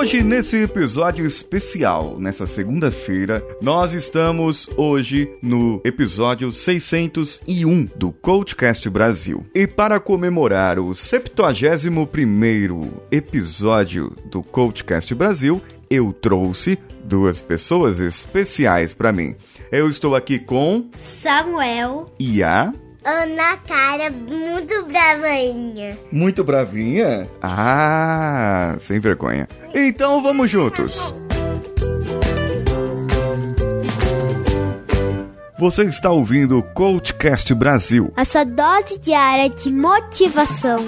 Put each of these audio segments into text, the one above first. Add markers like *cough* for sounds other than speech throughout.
Hoje, nesse episódio especial, nessa segunda-feira, nós estamos hoje no episódio 601 do Coachcast Brasil. E para comemorar o 71º episódio do Coachcast Brasil, eu trouxe duas pessoas especiais para mim. Eu estou aqui com Samuel e a Ana Cara, muito bravinha. Muito bravinha? Ah, sem vergonha. Então vamos juntos. Você está ouvindo o Coachcast Brasil. A sua dose diária de motivação.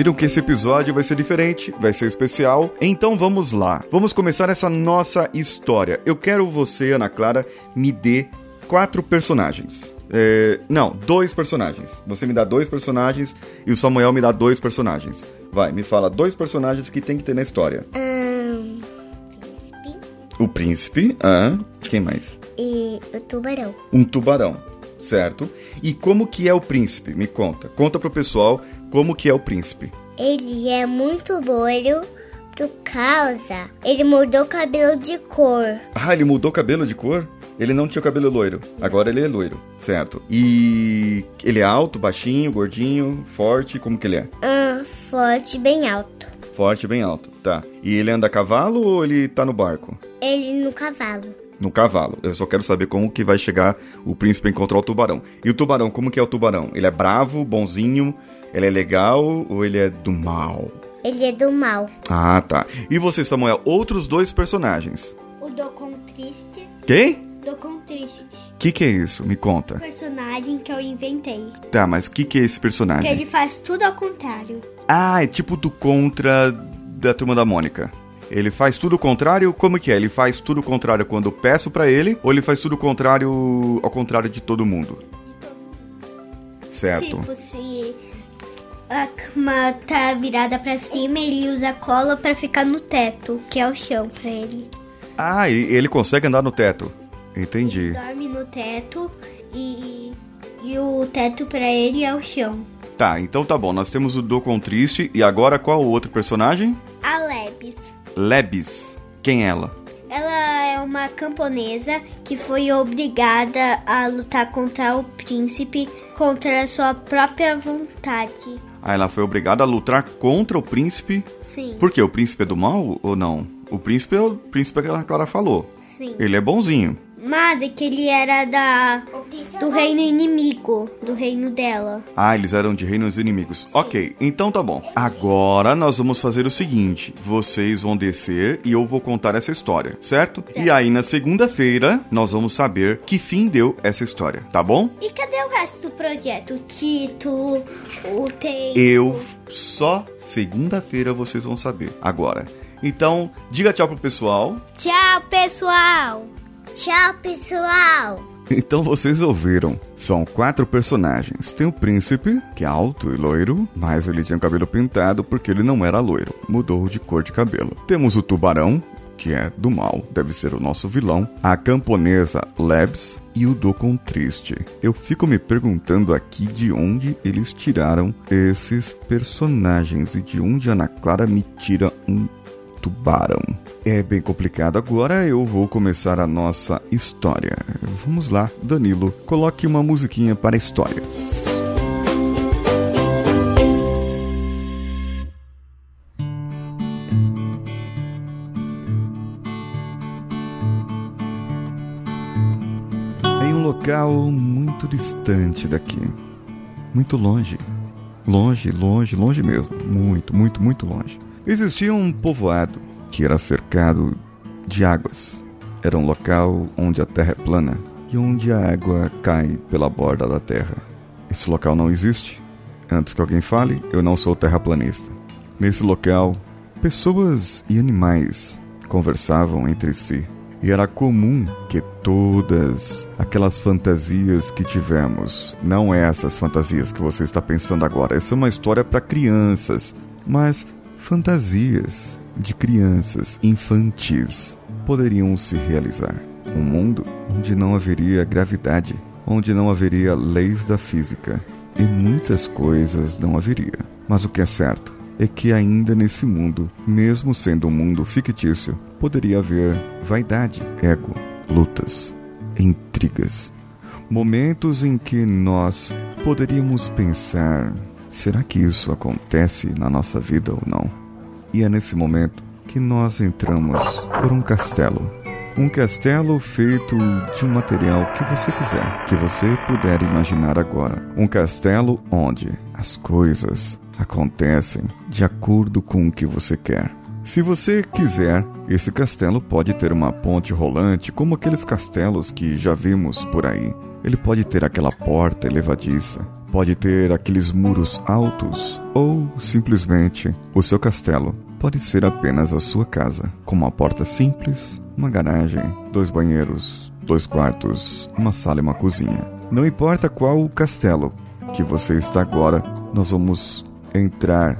Viram que esse episódio vai ser diferente, vai ser especial? Então vamos lá. Vamos começar essa nossa história. Eu quero você, Ana Clara, me dê quatro personagens. É, não, dois personagens. Você me dá dois personagens e o Samuel me dá dois personagens. Vai, me fala dois personagens que tem que ter na história. Um, príncipe. O príncipe, ah, quem mais? E o tubarão. Um tubarão, certo? E como que é o príncipe? Me conta. Conta pro pessoal como que é o príncipe. Ele é muito loiro por causa ele mudou o cabelo de cor. Ah, ele mudou o cabelo de cor? Ele não tinha o cabelo loiro. Agora ele é loiro, certo? E ele é alto, baixinho, gordinho, forte, como que ele é? Ah, forte, bem alto. Forte, bem alto, tá. E ele anda a cavalo ou ele tá no barco? Ele no cavalo. No cavalo. Eu só quero saber como que vai chegar o príncipe a encontrar o tubarão. E o tubarão, como que é o tubarão? Ele é bravo, bonzinho, ele é legal ou ele é do mal? Ele é do mal. Ah, tá. E você, Samuel, outros dois personagens? O Docon Triste. Quem? Docon Triste. O que, que é isso? Me conta. Personagem que eu inventei. Tá, mas o que, que é esse Que personagem? ele faz tudo ao contrário. Ah, é tipo do contra da turma da Mônica. Ele faz tudo o contrário? Como que é? Ele faz tudo o contrário quando eu peço pra ele? Ou ele faz tudo o contrário ao contrário de todo mundo? Certo. Tipo, se a cama tá virada pra cima, ele usa cola pra ficar no teto, que é o chão pra ele. Ah, e ele consegue andar no teto. Entendi. Dorme no teto e, e o teto pra ele é o chão. Tá, então tá bom. Nós temos o Docon Triste e agora qual o outro personagem? A Lebes. Lebis. Quem é ela? Ela é uma camponesa que foi obrigada a lutar contra o príncipe contra a sua própria vontade. Ah, ela foi obrigada a lutar contra o príncipe. Sim, Por quê? O príncipe é do mal ou não? O príncipe é o príncipe que a Clara falou. sim. Ele é bonzinho. Mas é que ele era da do reino inimigo, do reino dela. Ah, eles eram de reinos inimigos. Ok, então tá bom. Agora nós vamos fazer o seguinte: vocês vão descer e eu vou contar essa história, certo? E aí na segunda-feira nós vamos saber que fim deu essa história, tá bom? E cadê o resto do projeto? O título, o texto. Eu só segunda-feira vocês vão saber. Agora. Então, diga tchau pro pessoal. Tchau, pessoal. Tchau, pessoal. Então vocês ouviram. São quatro personagens. Tem o príncipe, que é alto e loiro, mas ele tinha o cabelo pintado porque ele não era loiro. Mudou de cor de cabelo. Temos o tubarão, que é do mal, deve ser o nosso vilão. A camponesa Lebs e o Docon Triste. Eu fico me perguntando aqui de onde eles tiraram esses personagens e de onde a Ana Clara me tira um tubarão. É bem complicado. Agora eu vou começar a nossa história. Vamos lá, Danilo, coloque uma musiquinha para histórias. Em um local muito distante daqui, muito longe, longe, longe, longe mesmo, muito, muito, muito longe. Existia um povoado que era cercado de águas. Era um local onde a terra é plana e onde a água cai pela borda da terra. Esse local não existe. Antes que alguém fale, eu não sou terraplanista. Nesse local, pessoas e animais conversavam entre si. E era comum que todas aquelas fantasias que tivemos, não é essas fantasias que você está pensando agora, essa é uma história para crianças, mas fantasias de crianças infantis poderiam se realizar. Um mundo onde não haveria gravidade, onde não haveria leis da física e muitas coisas não haveria. Mas o que é certo é que ainda nesse mundo, mesmo sendo um mundo fictício, poderia haver vaidade, ego, lutas, intrigas, momentos em que nós poderíamos pensar: será que isso acontece na nossa vida ou não? E é nesse momento que nós entramos por um castelo. Um castelo feito de um material que você quiser, que você puder imaginar agora. Um castelo onde as coisas acontecem de acordo com o que você quer. Se você quiser, esse castelo pode ter uma ponte rolante, como aqueles castelos que já vimos por aí. Ele pode ter aquela porta elevadiça, pode ter aqueles muros altos, ou simplesmente o seu castelo pode ser apenas a sua casa, com uma porta simples, uma garagem, dois banheiros, dois quartos, uma sala e uma cozinha. Não importa qual o castelo que você está agora, nós vamos entrar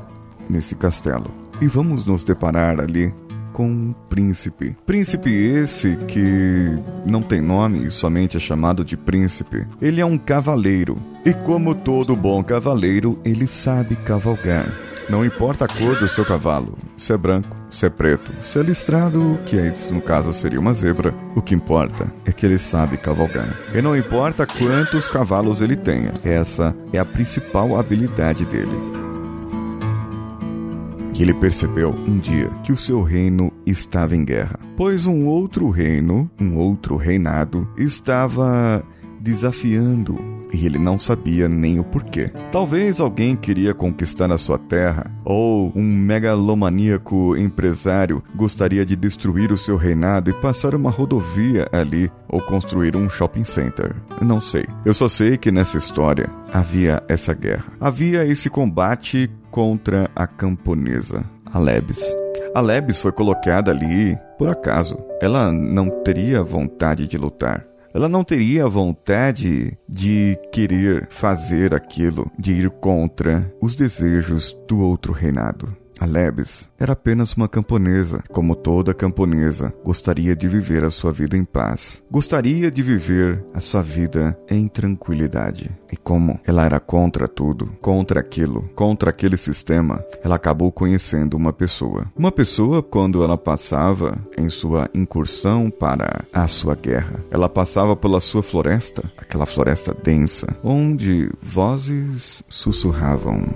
nesse castelo e vamos nos deparar ali com um príncipe. Príncipe esse que não tem nome e somente é chamado de príncipe. Ele é um cavaleiro e, como todo bom cavaleiro, ele sabe cavalgar. Não importa a cor do seu cavalo, se é branco, se é preto, se é listrado, que é, no caso seria uma zebra, o que importa é que ele sabe cavalgar. E não importa quantos cavalos ele tenha, essa é a principal habilidade dele ele percebeu um dia que o seu reino estava em guerra, pois um outro reino, um outro reinado, estava desafiando e ele não sabia nem o porquê. Talvez alguém queria conquistar a sua terra, ou um megalomaníaco empresário gostaria de destruir o seu reinado e passar uma rodovia ali, ou construir um shopping center. Não sei. Eu só sei que nessa história havia essa guerra. Havia esse combate contra a camponesa, a Lebes. A Lebes foi colocada ali por acaso. Ela não teria vontade de lutar. Ela não teria vontade de querer fazer aquilo, de ir contra os desejos do outro reinado. A Lebes era apenas uma camponesa, como toda camponesa, gostaria de viver a sua vida em paz. Gostaria de viver a sua vida em tranquilidade. E como ela era contra tudo, contra aquilo, contra aquele sistema, ela acabou conhecendo uma pessoa. Uma pessoa quando ela passava em sua incursão para a sua guerra. Ela passava pela sua floresta, aquela floresta densa, onde vozes sussurravam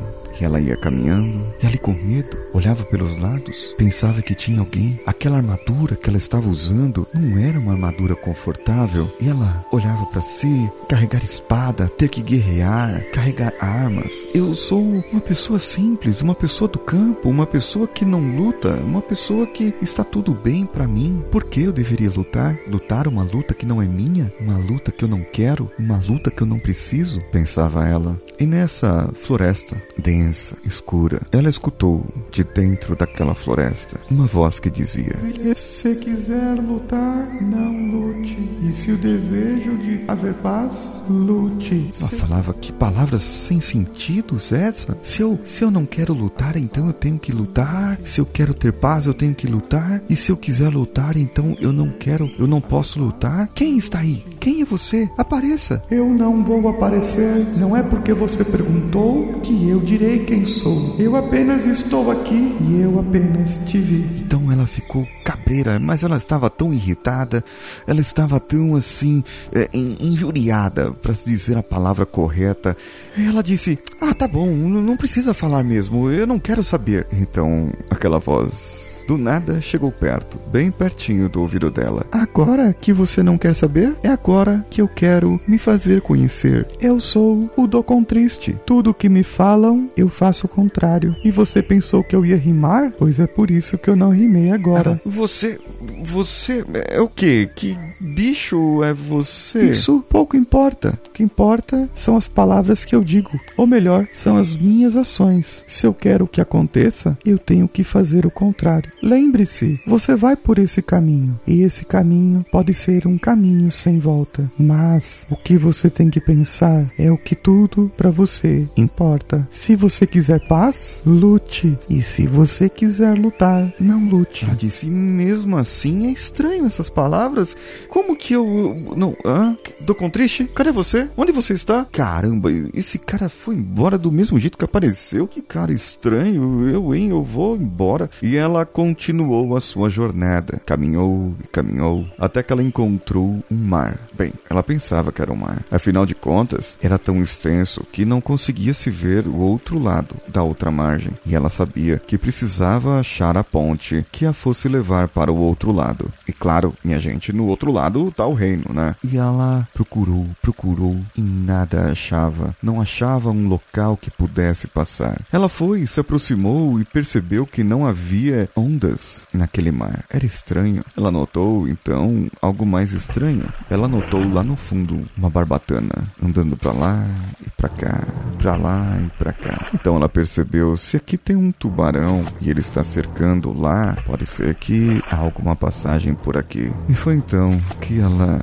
e ela ia caminhando, e ali com medo, olhava pelos lados, pensava que tinha alguém. Aquela armadura que ela estava usando não era uma armadura confortável, e ela olhava para si, carregar espada, ter que guerrear, carregar armas. Eu sou uma pessoa simples, uma pessoa do campo, uma pessoa que não luta, uma pessoa que está tudo bem para mim. Por que eu deveria lutar? Lutar uma luta que não é minha? Uma luta que eu não quero? Uma luta que eu não preciso? Pensava ela. E nessa floresta, dentro escura. Ela escutou, de dentro daquela floresta, uma voz que dizia: Se quiser lutar, não lute. E se o desejo de haver paz, lute. Ela falava que palavras sem sentidos essa? Se eu, se eu não quero lutar, então eu tenho que lutar. Se eu quero ter paz, eu tenho que lutar. E se eu quiser lutar, então eu não quero, eu não posso lutar. Quem está aí? Quem é você? Apareça. Eu não vou aparecer. Não é porque você perguntou que eu direi sei quem sou. Eu apenas estou aqui e eu apenas te vi. Então ela ficou cabreira, mas ela estava tão irritada, ela estava tão assim, é, injuriada, para dizer a palavra correta. Ela disse: Ah, tá bom, não precisa falar mesmo, eu não quero saber. Então aquela voz do nada chegou perto, bem pertinho do ouvido dela. Agora que você não quer saber, é agora que eu quero me fazer conhecer. Eu sou o Docon Triste. Tudo que me falam, eu faço o contrário. E você pensou que eu ia rimar? Pois é por isso que eu não rimei agora. Ah, você. Você. É o quê? Que bicho é você? Isso pouco importa. que importa são as palavras que eu digo, ou melhor, são as minhas ações. Se eu quero que aconteça, eu tenho que fazer o contrário. Lembre-se, você vai por esse caminho, e esse caminho pode ser um caminho sem volta, mas o que você tem que pensar é o que tudo para você importa. Se você quiser paz, lute, e se você quiser lutar, não lute. Ela disse, mesmo assim é estranho essas palavras. Como que eu. Não. Hã? Do Contriche? Cadê você? Onde você está? Caramba, esse cara foi embora do mesmo jeito que apareceu. Que cara estranho. Eu, hein? Eu vou embora. E ela continuou a sua jornada. Caminhou e caminhou até que ela encontrou um mar. Bem, ela pensava que era um mar. Afinal de contas, era tão extenso que não conseguia se ver o outro lado da outra margem. E ela sabia que precisava achar a ponte que a fosse levar para o outro lado. E claro, minha gente, no outro lado tá o reino, né? E ela procurou, procurou e nada achava. Não achava um local que pudesse passar. Ela foi, se aproximou e percebeu que não havia ondas naquele mar. Era estranho. Ela notou, então, algo mais estranho. Ela notou lá no fundo uma barbatana andando para lá e para cá, para lá e para cá. Então ela percebeu se aqui tem um tubarão e ele está cercando lá, pode ser que há alguma passagem por aqui. E foi então que ela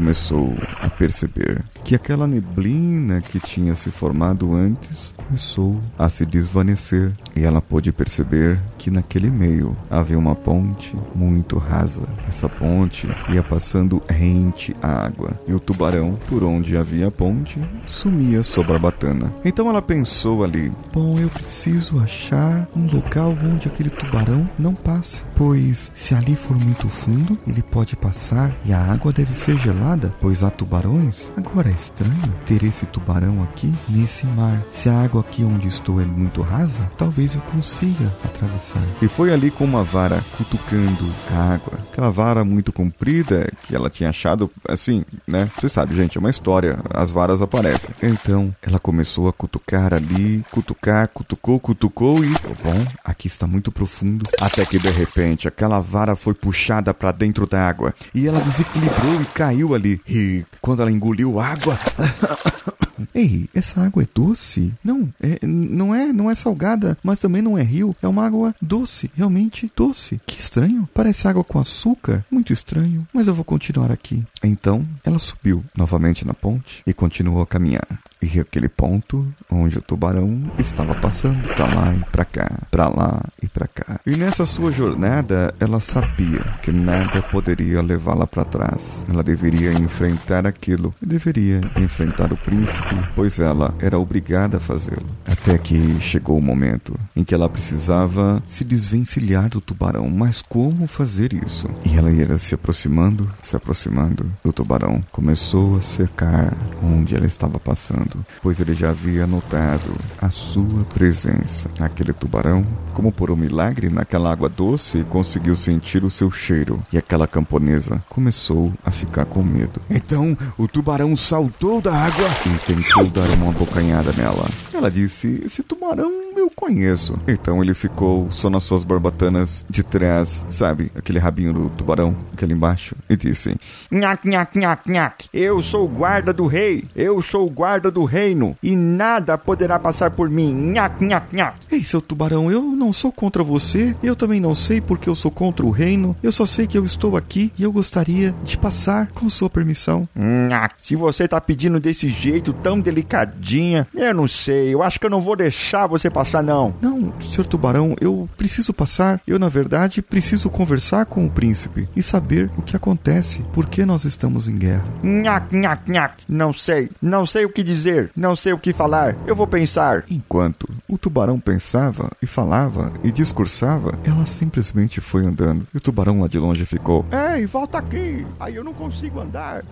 começou a perceber que aquela neblina que tinha se formado antes começou a se desvanecer e ela pôde perceber que naquele meio havia uma ponte muito rasa. Essa ponte ia passando rente à água e o tubarão, por onde havia a ponte, sumia sua barbatana. Então ela pensou ali: Bom, eu preciso achar um local onde aquele tubarão não passe, pois se ali for muito fundo, ele pode passar e a água deve ser gelada, pois há tubarões. Agora é estranho ter esse tubarão aqui nesse mar. Se a água aqui onde estou é muito rasa, talvez eu consiga atravessar. E foi ali com uma vara cutucando a água. Aquela vara muito comprida que ela tinha achado, assim, né? Você sabe, gente, é uma história. As varas aparecem. Então, ela começou a cutucar ali, cutucar, cutucou, cutucou e, bom, aqui está muito profundo. Até que de repente aquela vara foi puxada para dentro da água e ela desequilibrou e caiu ali. E quando ela engoliu água, *coughs* Ei, essa água é doce? Não, é, não é, não é salgada, mas também não é rio. É uma água doce, realmente doce. Que estranho. Parece água com açúcar. Muito estranho. Mas eu vou continuar aqui. Então, ela subiu novamente na ponte e continuou a caminhar. E aquele ponto onde o tubarão estava passando para lá e para cá, para lá e para cá. E nessa sua jornada, ela sabia que nada poderia levá-la para trás. Ela deveria enfrentar aquilo, deveria enfrentar o príncipe, pois ela era obrigada a fazê-lo. Até que chegou o momento em que ela precisava se desvencilhar do tubarão. Mas como fazer isso? E ela ia se aproximando, se aproximando. O tubarão começou a cercar onde ela estava passando pois ele já havia notado a sua presença. Aquele tubarão, como por um milagre, naquela água doce, conseguiu sentir o seu cheiro e aquela camponesa começou a ficar com medo. Então o tubarão saltou da água e tentou dar uma bocanhada nela. Ela disse: Esse tubarão eu conheço. Então ele ficou só nas suas barbatanas de trás, sabe? Aquele rabinho do tubarão, aquele embaixo, e disse: Nhac, nhac, nhac, nhac. Eu sou o guarda do rei. Eu sou o guarda do reino. E nada poderá passar por mim. Nhac, nhac, nhac. Ei, seu tubarão, eu não sou contra você. Eu também não sei porque eu sou contra o reino. Eu só sei que eu estou aqui e eu gostaria de passar com sua permissão. Nhac, se você tá pedindo desse jeito tão delicadinha, eu não sei. Eu acho que eu não vou deixar você passar não. Não, senhor Tubarão, eu preciso passar. Eu, na verdade, preciso conversar com o príncipe e saber o que acontece. Por que nós estamos em guerra? Nhac, nhac, nhac. Não sei. Não sei o que dizer. Não sei o que falar. Eu vou pensar. Enquanto o tubarão pensava e falava e discursava, ela simplesmente foi andando. E o tubarão lá de longe ficou: Ei, volta aqui. Aí eu não consigo andar.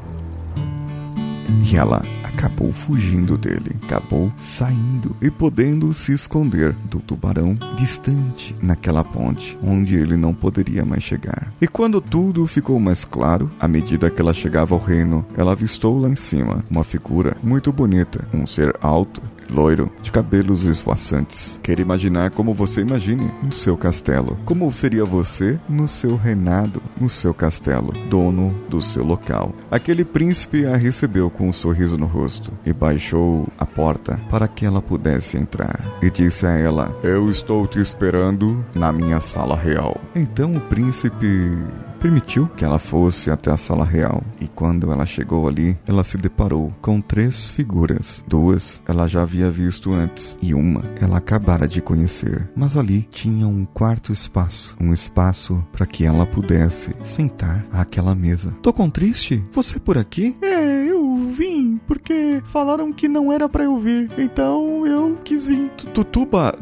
E ela acabou fugindo dele, acabou saindo e podendo se esconder do tubarão distante naquela ponte, onde ele não poderia mais chegar. E quando tudo ficou mais claro, à medida que ela chegava ao reino, ela avistou lá em cima uma figura muito bonita, um ser alto loiro, de cabelos esvoaçantes. Quer imaginar como você imagine no seu castelo. Como seria você no seu reinado, no seu castelo, dono do seu local. Aquele príncipe a recebeu com um sorriso no rosto e baixou a porta para que ela pudesse entrar. E disse a ela: Eu estou te esperando na minha sala real. Então o príncipe permitiu que ela fosse até a sala real. E quando ela chegou ali, ela se deparou com três figuras. Duas ela já havia visto antes e uma ela acabara de conhecer. Mas ali tinha um quarto espaço, um espaço para que ela pudesse sentar àquela mesa. Tô com triste? Você por aqui? É, porque falaram que não era para eu vir. Então eu quis vir. Tutuba,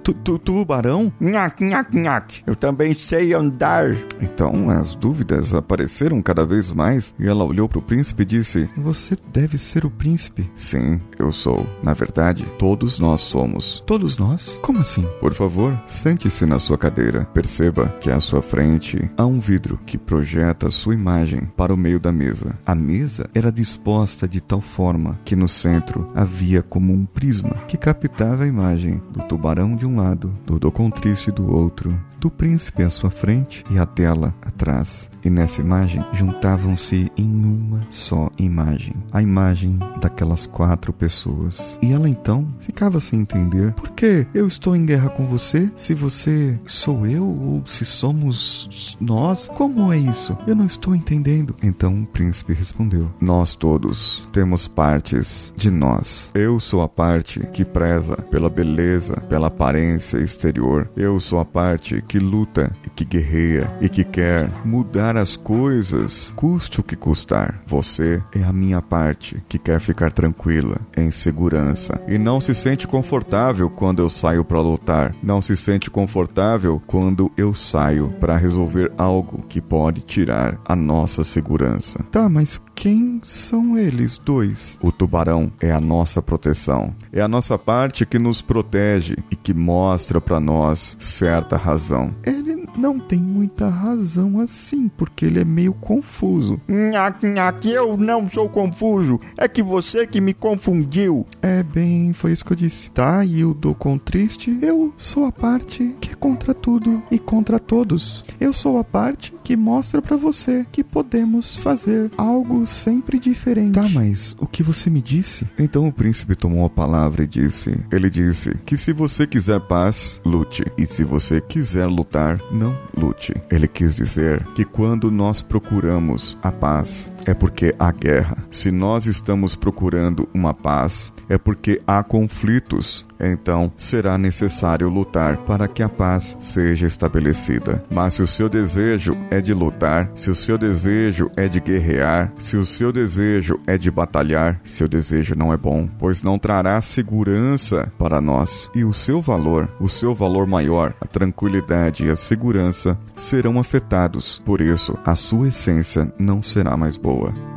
tubarão? Nhac, nhac, nhac. Eu também sei andar. Então as dúvidas apareceram cada vez mais e ela olhou para o príncipe e disse: Você deve ser o príncipe. Sim, eu sou. Na verdade, todos nós somos. Todos nós? Como assim? Por favor, sente-se na sua cadeira. Perceba que à sua frente há um vidro que projeta sua imagem para o meio da mesa. A mesa era disposta de tal forma que no centro havia como um prisma que captava a imagem do tubarão de um lado, do Docontrice do outro, do príncipe à sua frente e a dela atrás. E nessa imagem juntavam-se em uma só imagem, a imagem daquelas quatro pessoas. E ela então ficava sem entender por que eu estou em guerra com você, se você sou eu ou se somos nós. Como é isso? Eu não estou entendendo. Então o príncipe respondeu: Nós todos temos partes de nós. Eu sou a parte que preza pela beleza, pela aparência exterior. Eu sou a parte que luta e que guerreia e que quer mudar as coisas, custe o que custar. Você é a minha parte que quer ficar tranquila, em segurança e não se sente confortável quando eu saio para lutar. Não se sente confortável quando eu saio para resolver algo que pode tirar a nossa segurança. Tá, mas quem são eles dois? O tubarão é a nossa proteção. É a nossa parte que nos protege e que mostra para nós certa razão. Ele não tem muita razão assim, porque ele é meio confuso. Nhaque, nhaque, eu não sou confuso. É que você que me confundiu. É bem, foi isso que eu disse. Tá, e o do triste, eu sou a parte que é contra tudo e contra todos. Eu sou a parte que mostra para você que podemos fazer algo sempre diferente. Tá, mas o que você me disse? Então o príncipe tomou a palavra e disse: Ele disse que se você quiser paz, lute. E se você quiser lutar, não lute. Ele quis dizer que quando nós procuramos a paz, é porque há guerra. Se nós estamos procurando uma paz, é porque há conflitos. Então será necessário lutar para que a paz seja estabelecida. Mas se o seu desejo é de lutar, se o seu desejo é de guerrear, se o seu desejo é de batalhar, seu desejo não é bom, pois não trará segurança para nós. E o seu valor, o seu valor maior, a tranquilidade e a segurança serão afetados. Por isso, a sua essência não será mais boa.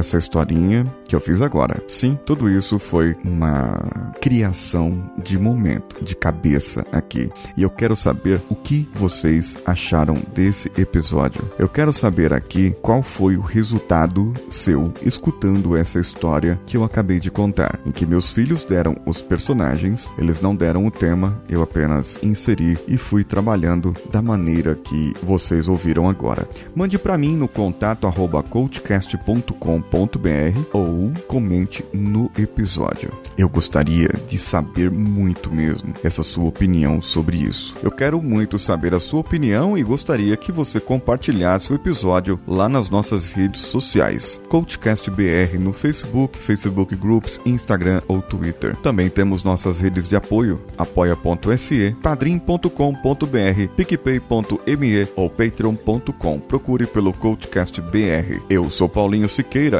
Essa historinha que eu fiz agora. Sim, tudo isso foi uma criação de momento, de cabeça aqui. E eu quero saber o que vocês acharam desse episódio. Eu quero saber aqui qual foi o resultado seu escutando essa história que eu acabei de contar, em que meus filhos deram os personagens, eles não deram o tema, eu apenas inseri e fui trabalhando da maneira que vocês ouviram agora. Mande para mim no contato arroba coachcast.com.br ou comente no episódio. Eu gostaria de saber muito mesmo essa sua opinião sobre isso. Eu quero muito saber a sua opinião e gostaria que você compartilhasse o episódio lá nas nossas redes sociais. Coachcast BR no Facebook, Facebook Groups, Instagram ou Twitter. Também temos nossas redes de apoio: apoia.se, padrim.com.br, picpay.me ou patreon.com. Procure pelo Coachcast BR. Eu sou Paulinho Siqueira.